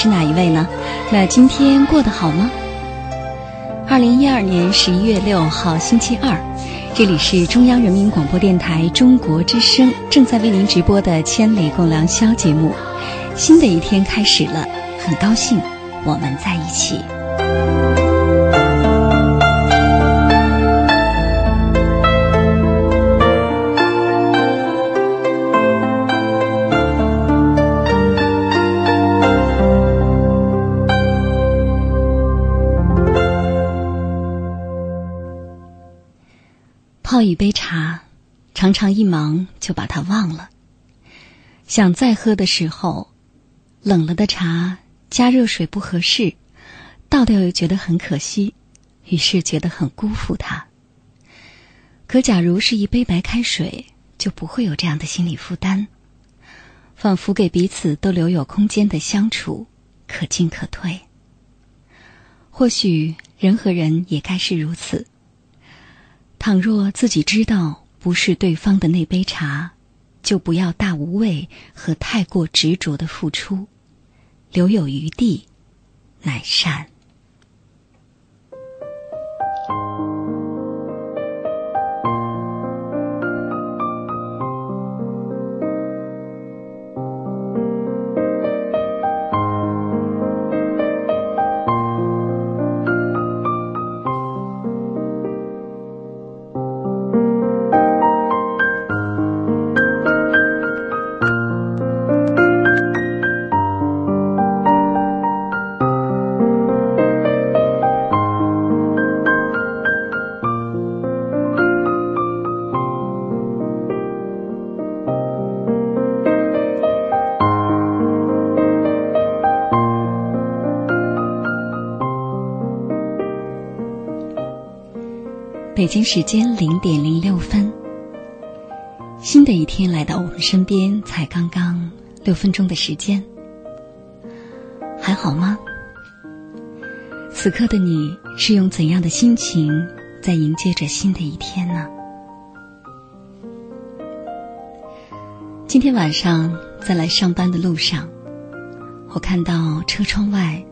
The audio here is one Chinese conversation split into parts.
是哪一位呢？那今天过得好吗？二零一二年十一月六号星期二，这里是中央人民广播电台中国之声正在为您直播的《千里共良宵》节目。新的一天开始了，很高兴我们在一起。泡一杯茶，常常一忙就把它忘了。想再喝的时候，冷了的茶加热水不合适，倒掉又觉得很可惜，于是觉得很辜负它。可假如是一杯白开水，就不会有这样的心理负担，仿佛给彼此都留有空间的相处，可进可退。或许人和人也该是如此。倘若自己知道不是对方的那杯茶，就不要大无畏和太过执着的付出，留有余地，乃善。北京时间零点零六分，新的一天来到我们身边，才刚刚六分钟的时间，还好吗？此刻的你是用怎样的心情在迎接着新的一天呢？今天晚上在来上班的路上，我看到车窗外，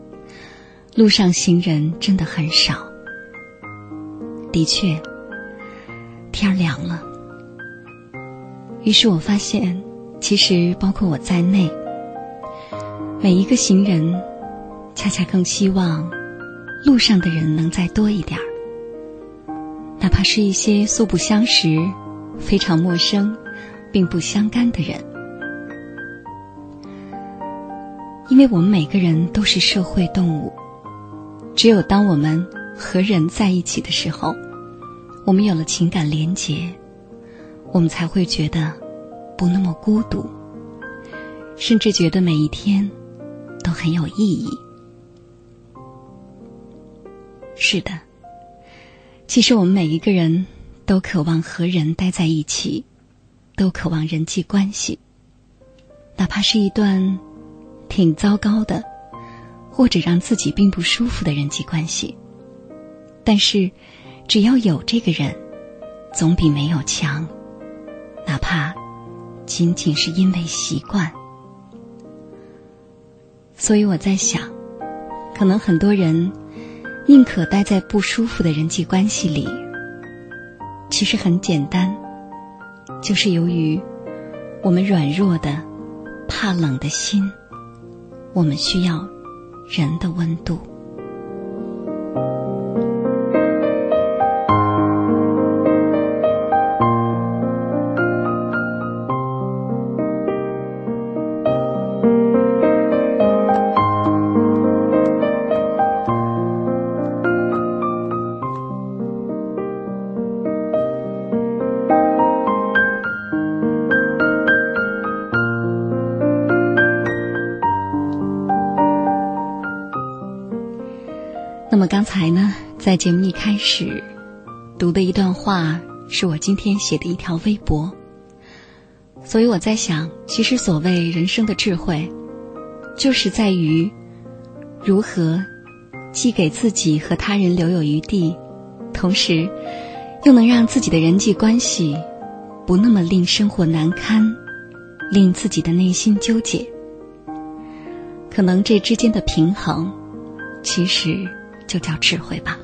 路上行人真的很少。的确，天凉了。于是我发现，其实包括我在内，每一个行人，恰恰更希望路上的人能再多一点儿。哪怕是一些素不相识、非常陌生、并不相干的人，因为我们每个人都是社会动物，只有当我们。和人在一起的时候，我们有了情感连结，我们才会觉得不那么孤独，甚至觉得每一天都很有意义。是的，其实我们每一个人都渴望和人待在一起，都渴望人际关系，哪怕是一段挺糟糕的，或者让自己并不舒服的人际关系。但是，只要有这个人，总比没有强。哪怕仅仅是因为习惯。所以我在想，可能很多人宁可待在不舒服的人际关系里，其实很简单，就是由于我们软弱的、怕冷的心，我们需要人的温度。在节目一开始读的一段话，是我今天写的一条微博。所以我在想，其实所谓人生的智慧，就是在于如何既给自己和他人留有余地，同时又能让自己的人际关系不那么令生活难堪，令自己的内心纠结。可能这之间的平衡，其实。就叫智慧吧。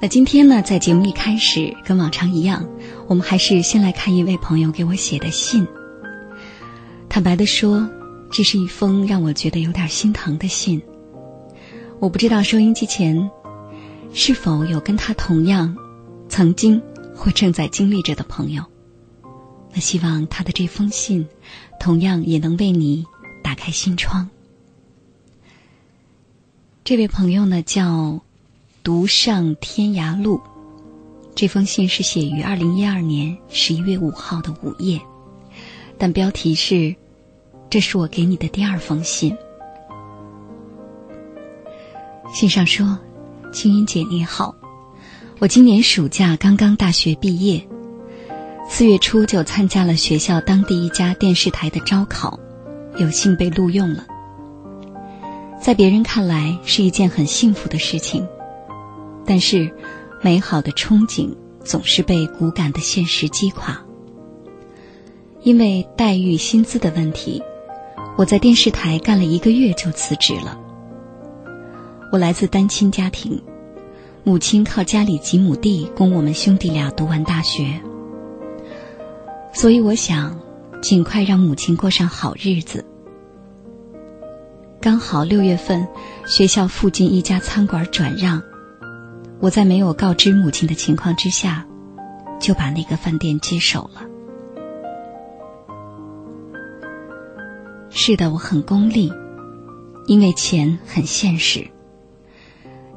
那今天呢，在节目一开始，跟往常一样，我们还是先来看一位朋友给我写的信。坦白的说，这是一封让我觉得有点心疼的信。我不知道收音机前是否有跟他同样曾经或正在经历着的朋友。那希望他的这封信，同样也能为你打开心窗。这位朋友呢叫“独上天涯路”，这封信是写于二零一二年十一月五号的午夜，但标题是“这是我给你的第二封信”。信上说：“青音姐你好，我今年暑假刚刚大学毕业，四月初就参加了学校当地一家电视台的招考，有幸被录用了。”在别人看来是一件很幸福的事情，但是美好的憧憬总是被骨感的现实击垮。因为待遇、薪资的问题，我在电视台干了一个月就辞职了。我来自单亲家庭，母亲靠家里几亩地供我们兄弟俩读完大学，所以我想尽快让母亲过上好日子。刚好六月份，学校附近一家餐馆转让，我在没有告知母亲的情况之下，就把那个饭店接手了。是的，我很功利，因为钱很现实。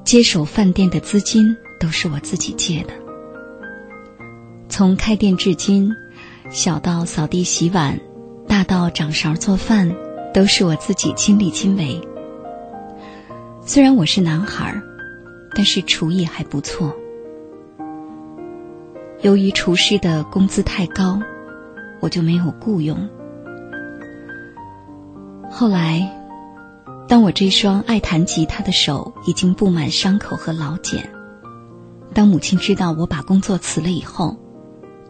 接手饭店的资金都是我自己借的，从开店至今，小到扫地洗碗，大到掌勺做饭。都是我自己亲力亲为。虽然我是男孩儿但是厨艺还不错。由于厨师的工资太高，我就没有雇佣。后来，当我这双爱弹吉他的手已经布满伤口和老茧，当母亲知道我把工作辞了以后，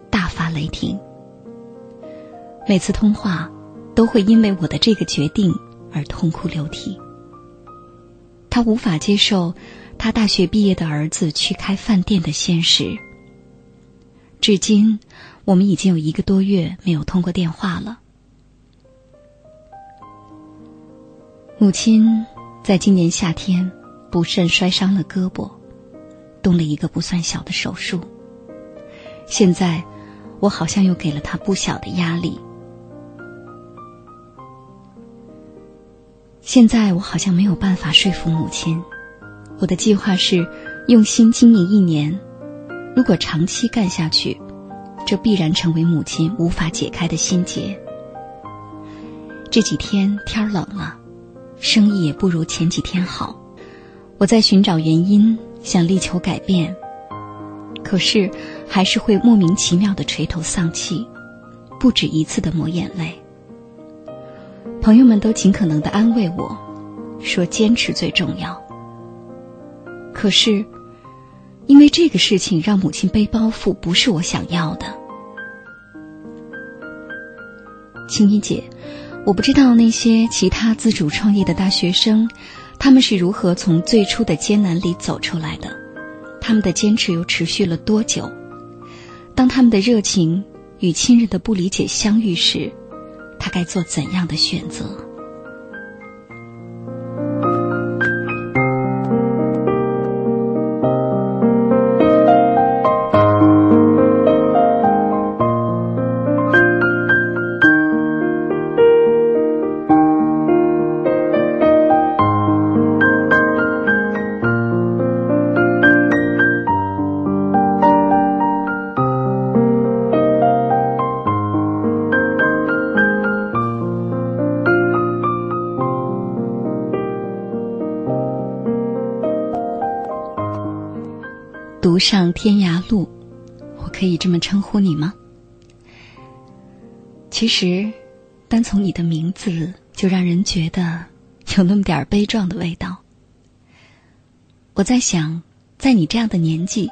大发雷霆。每次通话。都会因为我的这个决定而痛哭流涕。他无法接受他大学毕业的儿子去开饭店的现实。至今，我们已经有一个多月没有通过电话了。母亲在今年夏天不慎摔伤了胳膊，动了一个不算小的手术。现在，我好像又给了他不小的压力。现在我好像没有办法说服母亲。我的计划是用心经营一年，如果长期干下去，这必然成为母亲无法解开的心结。这几天天冷了，生意也不如前几天好。我在寻找原因，想力求改变，可是还是会莫名其妙的垂头丧气，不止一次的抹眼泪。朋友们都尽可能的安慰我，说坚持最重要。可是，因为这个事情让母亲背包袱，不是我想要的。青衣姐，我不知道那些其他自主创业的大学生，他们是如何从最初的艰难里走出来的，他们的坚持又持续了多久？当他们的热情与亲人的不理解相遇时，他该做怎样的选择？上天涯路，我可以这么称呼你吗？其实，单从你的名字就让人觉得有那么点儿悲壮的味道。我在想，在你这样的年纪，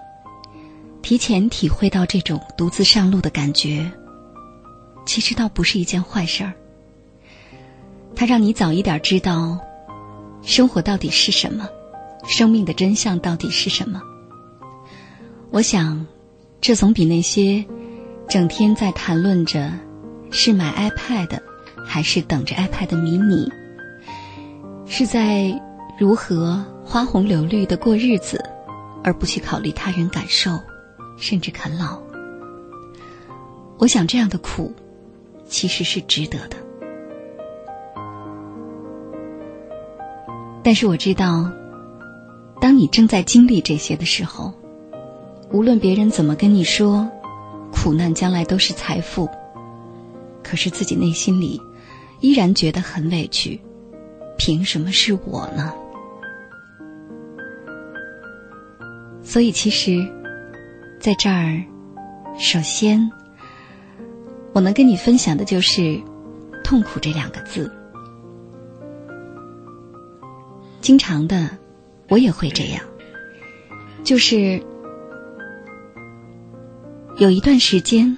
提前体会到这种独自上路的感觉，其实倒不是一件坏事儿。它让你早一点知道，生活到底是什么，生命的真相到底是什么。我想，这总比那些整天在谈论着是买 iPad 还是等着 iPad 迷你，是在如何花红柳绿的过日子，而不去考虑他人感受，甚至啃老。我想，这样的苦其实是值得的。但是我知道，当你正在经历这些的时候。无论别人怎么跟你说，苦难将来都是财富，可是自己内心里依然觉得很委屈。凭什么是我呢？所以，其实，在这儿，首先，我能跟你分享的就是“痛苦”这两个字。经常的，我也会这样，就是。有一段时间，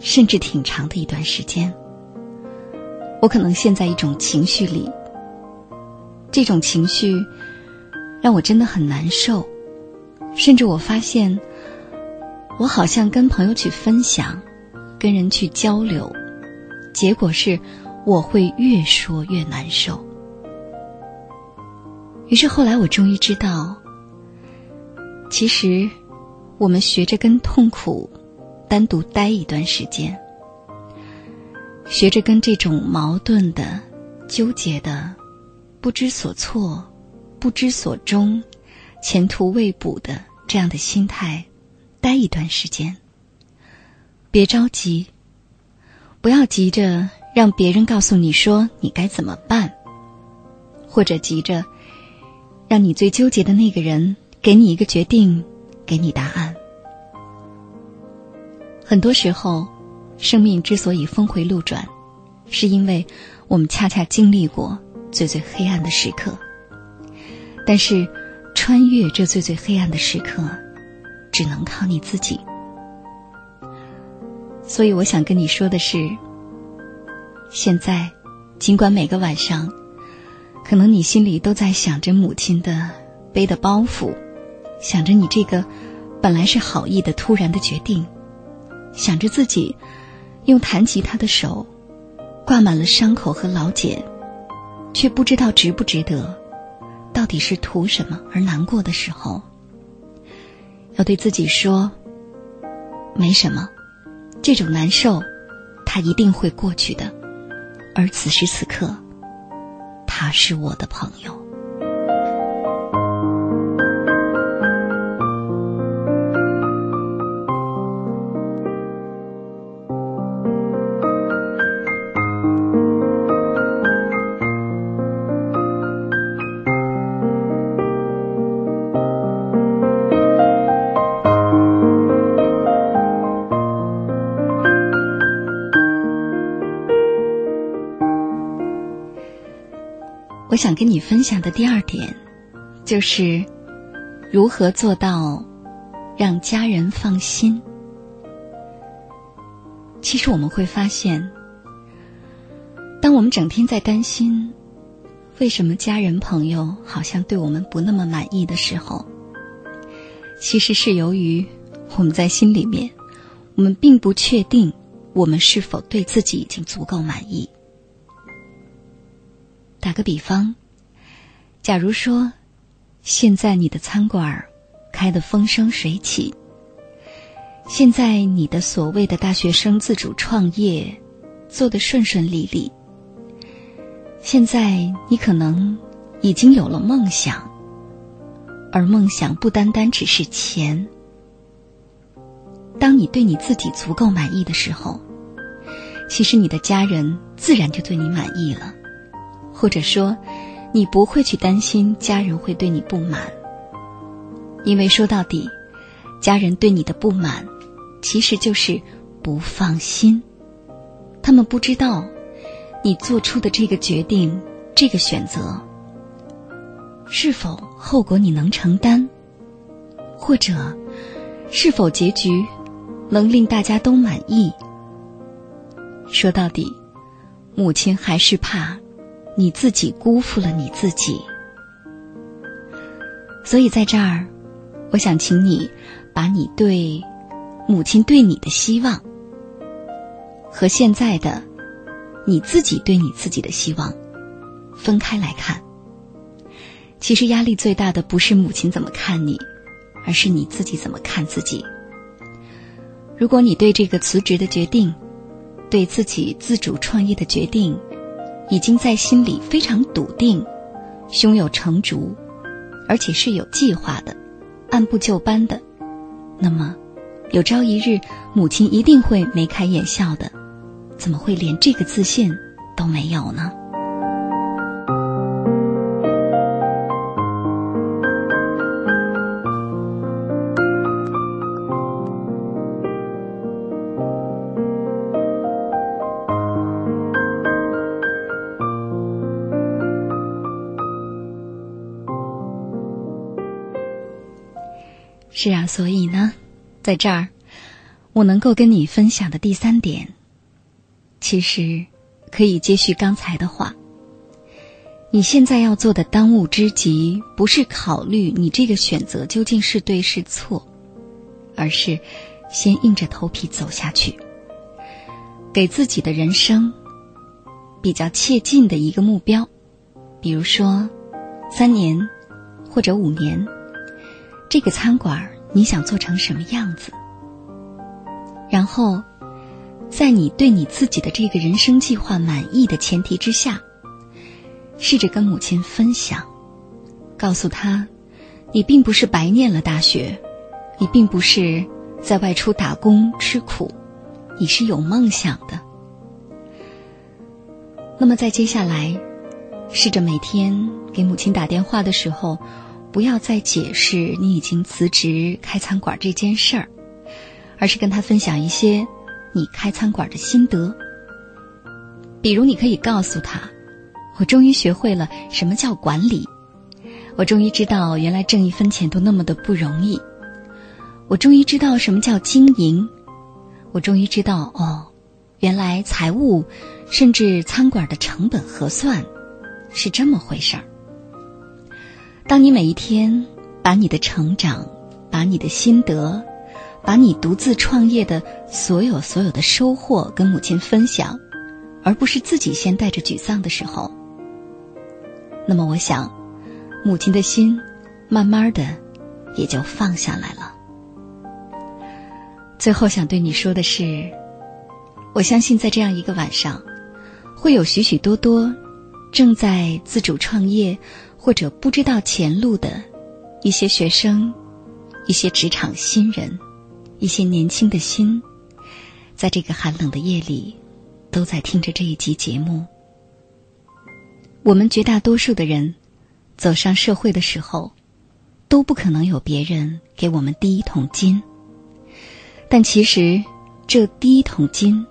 甚至挺长的一段时间，我可能陷在一种情绪里。这种情绪让我真的很难受，甚至我发现，我好像跟朋友去分享，跟人去交流，结果是我会越说越难受。于是后来我终于知道，其实我们学着跟痛苦。单独待一段时间，学着跟这种矛盾的、纠结的、不知所措、不知所终、前途未卜的这样的心态待一段时间。别着急，不要急着让别人告诉你说你该怎么办，或者急着让你最纠结的那个人给你一个决定，给你答案。很多时候，生命之所以峰回路转，是因为我们恰恰经历过最最黑暗的时刻。但是，穿越这最最黑暗的时刻，只能靠你自己。所以，我想跟你说的是：现在，尽管每个晚上，可能你心里都在想着母亲的背的包袱，想着你这个本来是好意的突然的决定。想着自己用弹吉他的手挂满了伤口和老茧，却不知道值不值得，到底是图什么而难过的时候，要对自己说：没什么，这种难受，他一定会过去的。而此时此刻，他是我的朋友。我想跟你分享的第二点，就是如何做到让家人放心。其实我们会发现，当我们整天在担心为什么家人朋友好像对我们不那么满意的时候，其实是由于我们在心里面，我们并不确定我们是否对自己已经足够满意。打个比方，假如说现在你的餐馆开得风生水起，现在你的所谓的大学生自主创业做得顺顺利利。现在你可能已经有了梦想，而梦想不单单只是钱。当你对你自己足够满意的时候，其实你的家人自然就对你满意了，或者说，你不会去担心家人会对你不满，因为说到底，家人对你的不满，其实就是不放心，他们不知道。你做出的这个决定，这个选择，是否后果你能承担？或者，是否结局能令大家都满意？说到底，母亲还是怕你自己辜负了你自己。所以在这儿，我想请你把你对母亲对你的希望和现在的。你自己对你自己的希望分开来看，其实压力最大的不是母亲怎么看你，而是你自己怎么看自己。如果你对这个辞职的决定，对自己自主创业的决定，已经在心里非常笃定，胸有成竹，而且是有计划的，按部就班的，那么有朝一日母亲一定会眉开眼笑的。怎么会连这个自信都没有呢？是啊，所以呢，在这儿，我能够跟你分享的第三点。其实，可以接续刚才的话。你现在要做的当务之急，不是考虑你这个选择究竟是对是错，而是先硬着头皮走下去，给自己的人生比较切近的一个目标，比如说三年或者五年，这个餐馆你想做成什么样子，然后。在你对你自己的这个人生计划满意的前提之下，试着跟母亲分享，告诉她，你并不是白念了大学，你并不是在外出打工吃苦，你是有梦想的。那么在接下来，试着每天给母亲打电话的时候，不要再解释你已经辞职开餐馆这件事儿，而是跟他分享一些。你开餐馆的心得，比如你可以告诉他：“我终于学会了什么叫管理，我终于知道原来挣一分钱都那么的不容易，我终于知道什么叫经营，我终于知道哦，原来财务甚至餐馆的成本核算是这么回事儿。”当你每一天把你的成长，把你的心得。把你独自创业的所有所有的收获跟母亲分享，而不是自己先带着沮丧的时候，那么我想，母亲的心慢慢的也就放下来了。最后想对你说的是，我相信在这样一个晚上，会有许许多多正在自主创业或者不知道前路的一些学生，一些职场新人。一些年轻的心，在这个寒冷的夜里，都在听着这一集节目。我们绝大多数的人，走上社会的时候，都不可能有别人给我们第一桶金。但其实，这第一桶金，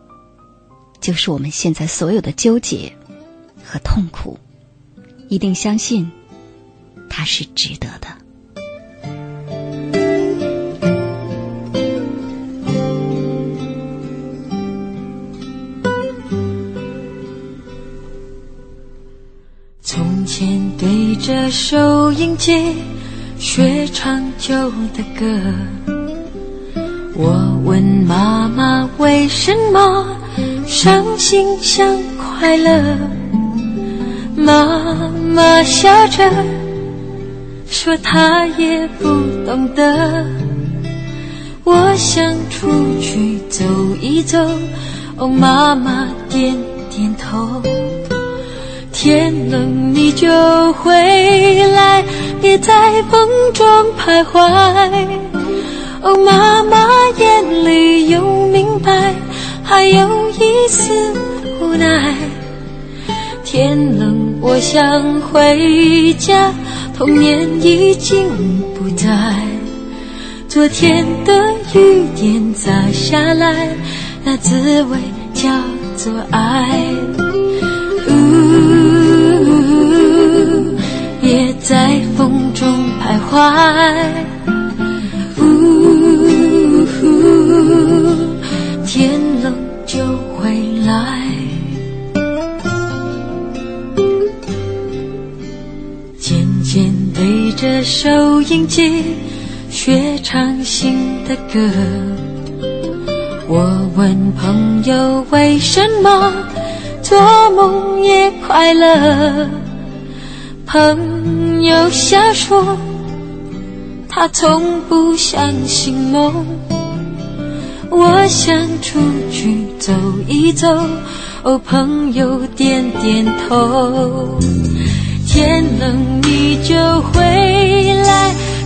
就是我们现在所有的纠结和痛苦。一定相信，他是值得的。从前对着收音机学唱旧的歌。我问妈妈为什么伤心像快乐，妈妈笑着说她也不懂得。我想出去走一走，哦，妈妈点点头。天冷你就回来，别在风中徘徊。哦，妈妈眼里有明白，还有一丝无奈。天冷，我想回家，童年已经不在。昨天的雨点洒下来，那滋味叫做爱。呜，也在风中徘徊。学唱新的歌。我问朋友为什么做梦也快乐，朋友笑说他从不相信梦。我想出去走一走，哦，朋友点点头。天冷你就回来，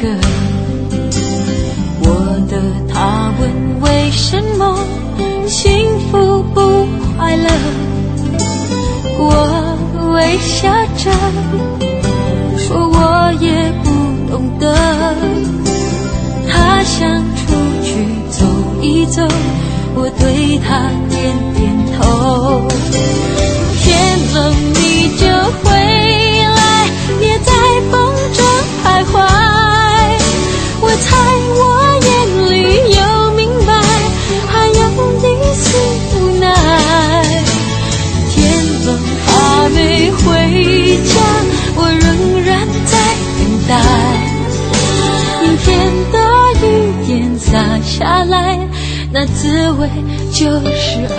个，我的。他问为什么幸福不快乐，我微笑着说我也不懂得。他想出去走一走，我对他点点头。天冷你就回来，别在风中徘徊。在我眼里，有明白，还有一丝无奈。天崩，还没回家，我仍然在等待。明天的雨点洒下来，那滋味就是爱。